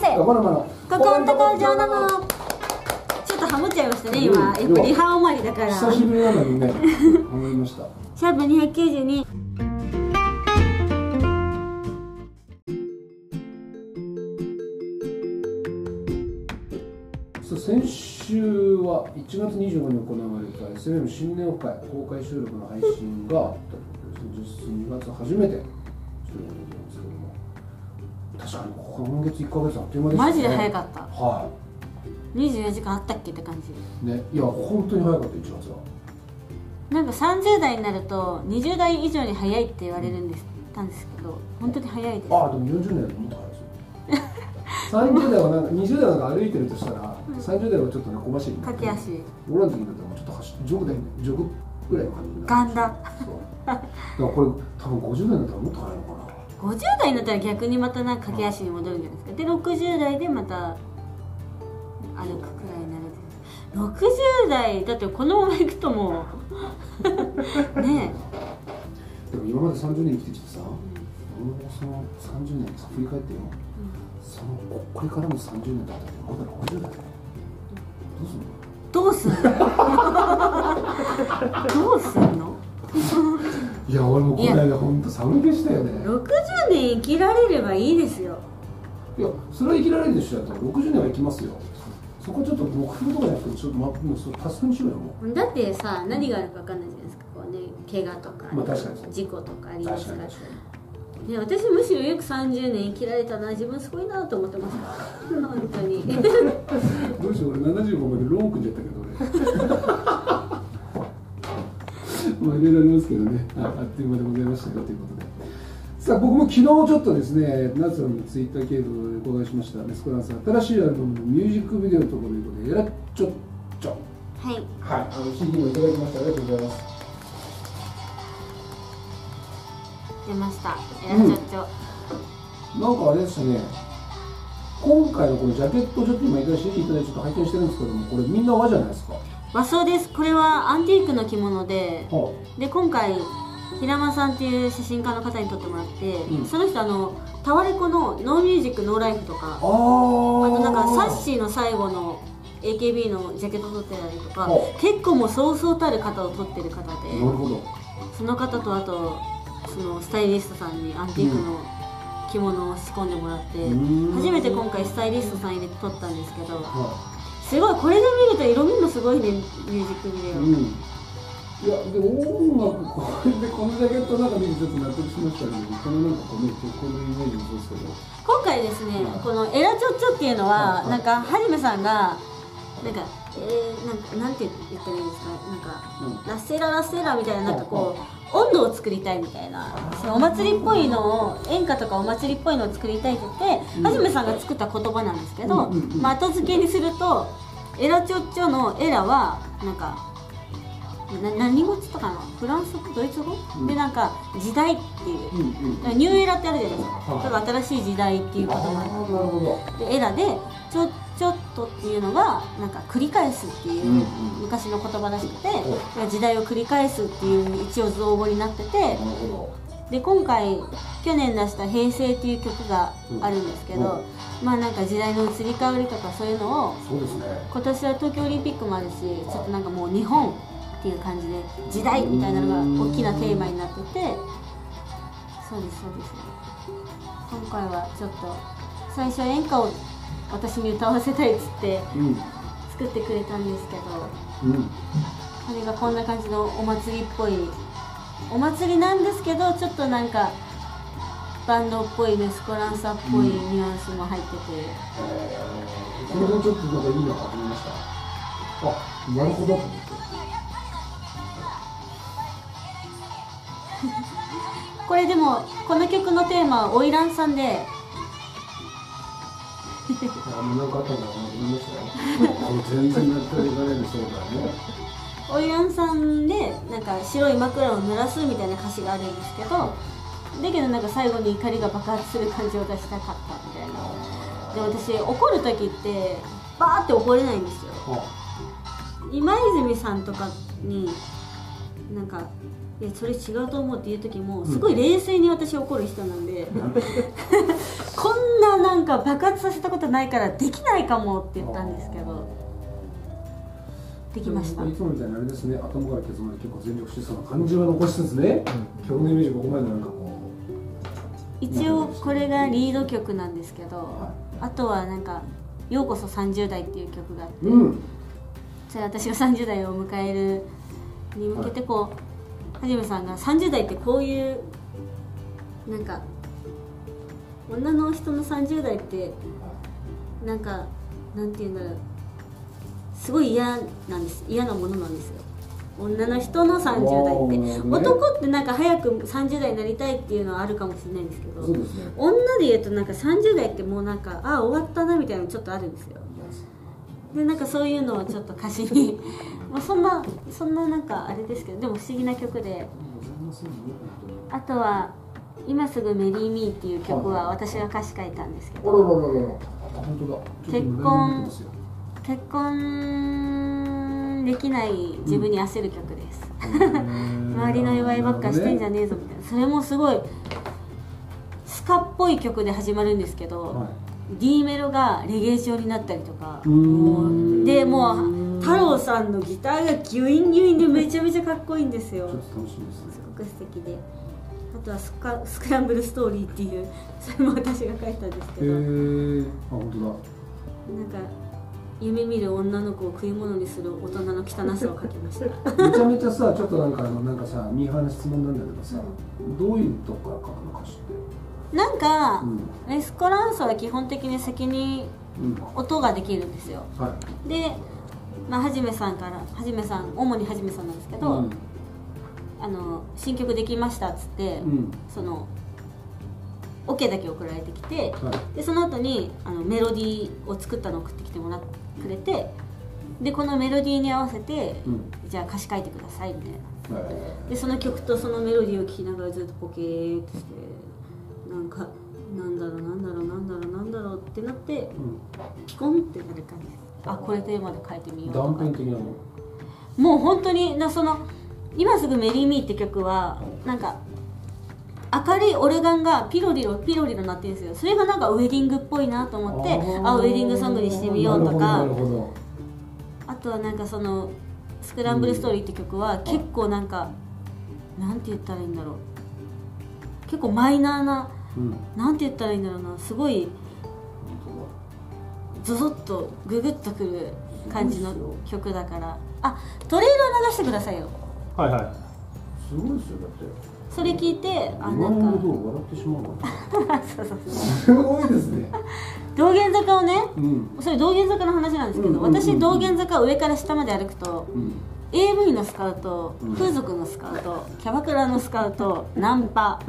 せこここんとこ上なのちょっとハモっちゃいましたね今、うん。やっぱリハ終わりだから。久しぶりなのにね 思いました。シャープ292そう先週は1月25日に行われた SMM 新年会公開収録の配信があったと。いうことで2月初めて収録で確かに今月1か月あっという間でしたね。マジで早かった。は24時間あったっけって感じ。いねいや本当に早かった1月は。なんか30代になると20代以上に早いって言われるんですたんですけど本当に早いです。ああでも40年よりもっと早いですよ。30代はなんか20代なんか歩いてるとしたら、30代はちょっとね小走りにな。って駆け足。俺らの時だったらもうちょっと走ジョグでジョグぐらいの感じになる。ガンダ。そう。だからこれ多分50代だったらもっと早いのかな50代になったら逆にまたなんか駆け足に戻るんじゃないですか。で60代でまた歩くくらいになる60代だってこのまま行くともう ねでも今まで30年生きてきてさ、もうその30年さ振り返ってよ、そのここれからの30年だったらまだ60代だよどうすんの？どうすんの？どうすんの？いや俺もこの間本当寒気したよね。60年生きられればいいですよ。いやそれは生きられるでしょ。だったら60年は生きますよ。そこちょっと目標とかじゃなくてちょっと、ま、もうそれ達成にしようよもだってさ何があるか分かんないじゃないですか。こうね怪我とか、まあ確かに事故とかありうますか確からに確かね、私むしろよく30年生きられたな。自分すごいなと思ってます。本当に。に どうしよう俺75までローン組んじゃったけど俺。まあいろいろありますけどね。ああっという間でございましたよということでさあ僕も昨日ちょっとですね夏さんのツイッター経由でお伺いしました。メスコランさん新しいアルバムのミュージックビデオということでやらっちょっちょ。はい。はいあの CD もいただきました。ありがとうございます。出ました。えらちょっちょ、なんかあれですね。今回のこのジャケットちょっと今いただいてちょっと拝見してるんですけどもこれみんな和じゃないですか。和装です。これはアンティークの着物ではで今回平間さんっていう写真家の方に撮ってもらって、うん。その人あのタワレコの「ノーミュージックノーライフ」とかあとなんかサッシーの最後の AKB のジャケット撮ってたりとかほ結構もうそうそうたる方を撮ってる方でその方とあとそのスタイリストさんにアンティークの着物を仕込んでもらって、うん初めて今回スタイリストさん入れて撮ったんですけどはすごいこれで見ると色味もすごいねミュージックビデオ、い、うんいやでも音楽これでこのジャケットなんか見てちょっと納得しましたけどこのなんかこうね結婚のイメージもそうですけど。今回ですね、うんこのエラチョッチョっていうのは、はいなんかはじめさんがなんかえー、なんかなんて言ったらいいんですか？なんか、ラッセララッセラみたいななんかこう、温度を作りたいみたいなそのお祭りっぽいのを演歌とかお祭りっぽいのを作りたいって言って、うん。はじめさんが作った言葉なんですけど、うんうんうんまあ、後付けにするとエラチョッチョのエラはなんかな何語っつったかなフランス語ドイツ語、うん。でなんか時代っていう。うんうんニューエラってあるじゃないですか、はいだから新しい時代っていうことああなんなるほど。でエラでちょちょっとっていうのがなんか繰り返すっていううんうん。昔の言葉らしくて、お時代を繰り返すっていう一応造語になってて。で今回去年出した「平成」っていう曲があるんですけど、まあなんか時代の移り変わりとかそういうのをどそうですね。今年は東京オリンピックもあるしちょっとなんかもう日本っていう感じで時代みたいなのが大きなテーマになっててそうですそうです。今回はちょっと最初演歌を私に歌わせたいっつってうん。作ってくれたんですけどうん。それがこんな感じのお祭りっぽいお祭りなんですけどちょっとなんかバンドっぽいメスコランサっぽいニュアンスも入ってて、これでちょっとなんかいいの始めました。あなるほど。と思ってこれでもこの曲のテーマは花魁さんで。あもうなんかあったんだな思いました 全然納得いかないでそうだね。花魁さんでなんか白い枕を濡らすみたいな歌詞があるんですけどだけどなんか最後に怒りが爆発する感じを出したかったみたいな。で私怒る時ってバーって怒れないんですよ。あ。今泉さんとかになんかいやそれ違うと思うっていう時もすごい冷静に私怒る人なんで、こんななんか爆発させたことないからできないかもって言ったんですけどできました。いつもみたいにあれですね。頭からケツまで結構全力疾走な感じは残しつつね、曲のイメージここまでなんかこ一応これがリード曲なんですけど、はあとはなんか「ようこそ30代」っていう曲があって、ううん。それ私が30代を迎えるに向けてこうはじめさんが30代ってこういうなんか女の人の30代ってなんかなんて言うんだろう。すごい嫌なんです。嫌なものなんですよ。女の人の30代って、ね。男ってなんか早く30代になりたいっていうのはあるかもしれないんですけどね。女で言うとなんか30代ってもうなんかああ終わったなみたいなのちょっとあるんですよ。でなんかそういうのをちょっと歌詞にまあそんなそんななんかあれですけどでも不思議な曲で。あとは「今すぐメリー・ミー」っていう曲は私が歌詞書いたんですけあど結婚結婚できない自分に焦る曲です、周りの祝いばっかしてんじゃねえぞみたいな。それもすごいスカっぽい曲で始まるんですけど、は D メロがレゲエ調になったりとか。でもう太郎さんのギターがギュインギュインでめちゃめちゃかっこいいんですよ。いちょっと楽しみですね。すごく素敵で。あとはスカスクランブルストーリーっていうそれも私が書いたんですけへど、えあ本当だ。なんか夢見る女の子を食い物にする大人の汚さを書きました。めちゃめちゃさちょっとなんかあのなんかさミーハーな質問なんだけどさ、どういうとこから書くの歌詞ってなんか、うん。エスコランスは基本的に先にうん。音ができるんですよ。はい。で、まあ、はじめさんからはじめさん主にはじめさんなんですけど、うん。あの新曲できましたっつって、うん。その OK だけ送られてきてはい。でその後にあのメロディーを作ったのを送ってきてもらってくれてでこのメロディーに合わせて、うん。じゃあ歌詞書いてくださいみたいな。はいでその曲とそのメロディーを聴きながらずっとポケーってしてってなってうん。ピコンってなる感じ。ですあこれテーマで書いてみようと断か片的なの。もう本当になその「今すぐメリー・ミー」って曲はなんか明るいオルガンがピロリロピロリロなってるんですよ。それがなんかウェディングっぽいなと思ってあウェディングソングにしてみようとか。あとはなんかその「スクランブルストーリー」って曲は結構なんかなんて言ったらいいんだろう。結構マイナーなどうん。なんて言ったらいいんだろうな。すごいゾゾッとググッとくる感じの曲だから。あトレーラー流してくださいよ。はいはい。すごいですよだって。それ聞いてあなんか。笑ってしまうのそうそうそうすごいですね。道玄坂をねうん。それ道玄坂の話なんですけど、うんうんうんうん。私道玄坂上から下まで歩くとうん。AV のスカウトうん。風俗のスカウトキャバクラのスカウトナンパ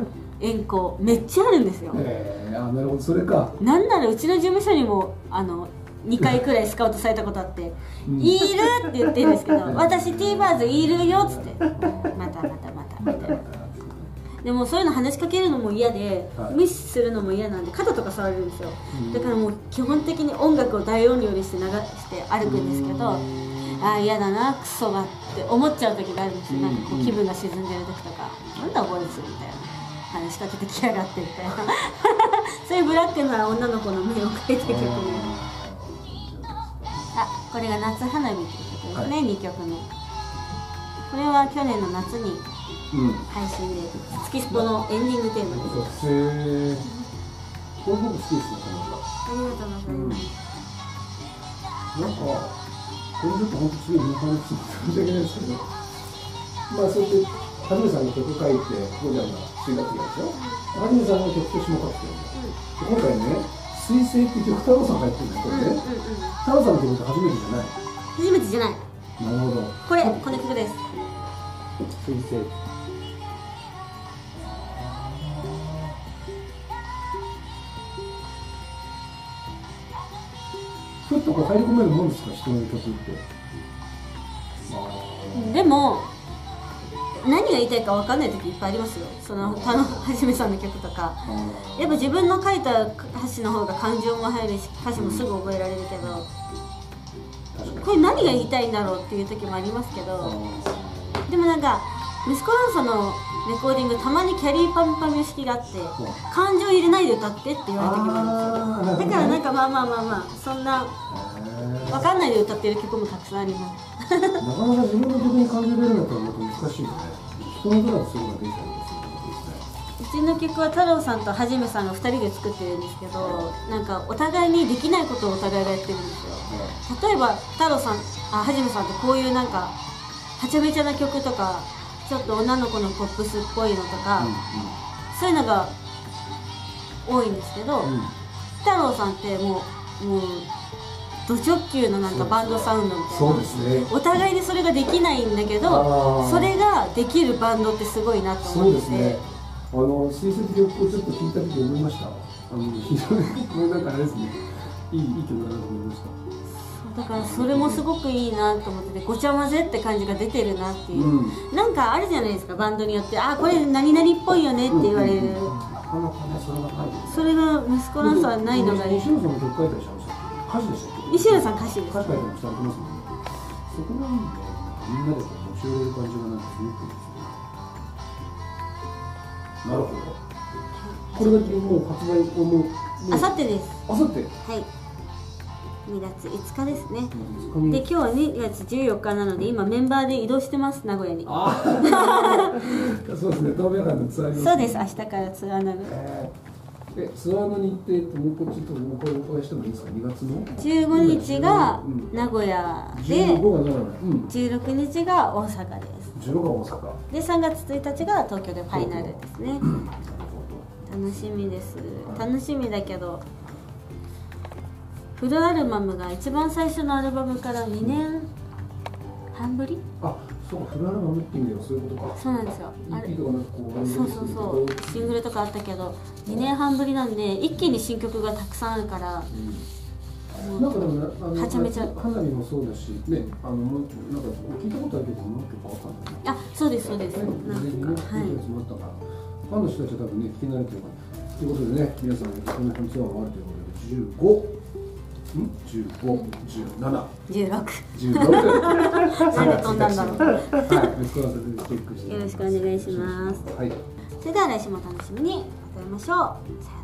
遠行めっちゃあるんですよ。ええあなるほど。それか。なんならうちの事務所にもあの2回くらいスカウトされたことあって「うん。いる!」って言ってるんですけど「私 T バーズいるよ」っつって「またまたまた」みたいな。でもそういうの話しかけるのも嫌で、はい。無視するのも嫌なんで肩とか触れるんですよ、うん。だからもう基本的に音楽を大音量にして流して歩くんですけど、ああ嫌だなクソがって思っちゃう時があるんですよ、なんかこううん。気分が沈んでる時とか、なんだこいつみたいな話しかけてきやがってみたいな。そういうブラックな女の子の目を描いた曲にあこれが夏花火っていう曲ですね、は2曲目。これは去年の夏にうん配信で月スポのエンディングテーマです。へえこれ僕好きですねありがとうございます、なんか、これちょっと本当すごい日本に申し訳ないですけど、まあそうやって、はじめさんの曲書いて、ここじゃんが4月ぐらいでしょ。はじめさんの曲と下書きてるんだよ。今回ね、水星って曲、太郎さんがやってるんだよ、これね。太郎さんの曲って初めてじゃない。初めてじゃないなるほど。これこの曲です水星ふっとこう入り込めるもんですか、人の曲って。あでも何が言いたいか分かんない時いっぱいありますよ。その田野はじめさんの曲とか。あやっぱ自分の書いた歌詞の方が感情も入るし歌詞もすぐ覚えられるけど。確かに。これ何が言いたいんだろうっていう時もありますけど。でもなんか息子ランサのレコーディングたまにキャリーパンパン式があってうん。感情入れないで歌ってって言われた時もあるんですよ。だからなんかまあまあまあまあそんなへ分かんないで歌ってる曲もたくさんあります。ーなかなか自分の曲に感情出るのとはまた難しいよね。人の歌だとそういうのができたりすうちの曲は太郎さんとはじめさんが2人で作ってるんですけどなんかお互いにできないことをお互いがやってるんですよ。例えば太郎さんあはじめさんってこういうなんかはちゃめちゃな曲とかちょっと女の子のポップスっぽいのとか、そういうのが多いんですけど、うんうん。太郎さんってもうもうド直球のなんかバンドサウンドみたいな。そうですね。お互いでそれができないんだけあどー。それができるバンドってすごいなとそ思ってて、うですね。あの水星曲をちょっと聞いた時思いました。あの非常にこれなんかあれですね。いいいい曲だなと思いました。だからそれもすごくいいなと思っててごちゃ混ぜって感じが出てるなっていう、うん。なんかあるじゃないですかバンドによって。あこれ何々っぽいよねって言われる、なかなかねそれが息子ランサーはないのがいい。西野さんも曲書いたりしたんですよ。歌詞でしたっけ？西浦さん歌詞ですもます。もんねそこなんでみんなでこう。持ち寄れる感じがなんかすごくいい。ですねなるほど。これがもう発売をもう。あさってです。あさってはい2月5日ですね。5日にで今日は2月14日なので今メンバーで移動してます名古屋に。そうですね。東のツアーに。そうです。明日からツアーなのでえーえツアーの日程ってもうこっちともうこれお会いしてもいいですか？2月の？15日がうん。名古屋で。15が長野うん。16日が大阪です。16が大阪。で3月1日が東京でファイナルですね。楽しみです。楽しみだけどフルアルバムが一番最初のアルバムから2年半ぶり？あそうかフルアルバムって意味ではそういうことか。そうなんですよ。あれ EP とかなんかこうそうそうそう。シングルとかあったけど2年半ぶりなんで一気に新曲がたくさんあるから。うん。なんかでもなあのはちゃめちゃ花火もそうだしねあのなんか聞いたことあるけどもう結構あったんだね。あそうですそうです。ねなん事前にねかはいファンの人たちは多分ね聞き慣れてるか。らということでね皆さんこの辺ツアーが終わるということで15よろしくお願いします。はい。それでは来週もお楽しみに。また会いましょう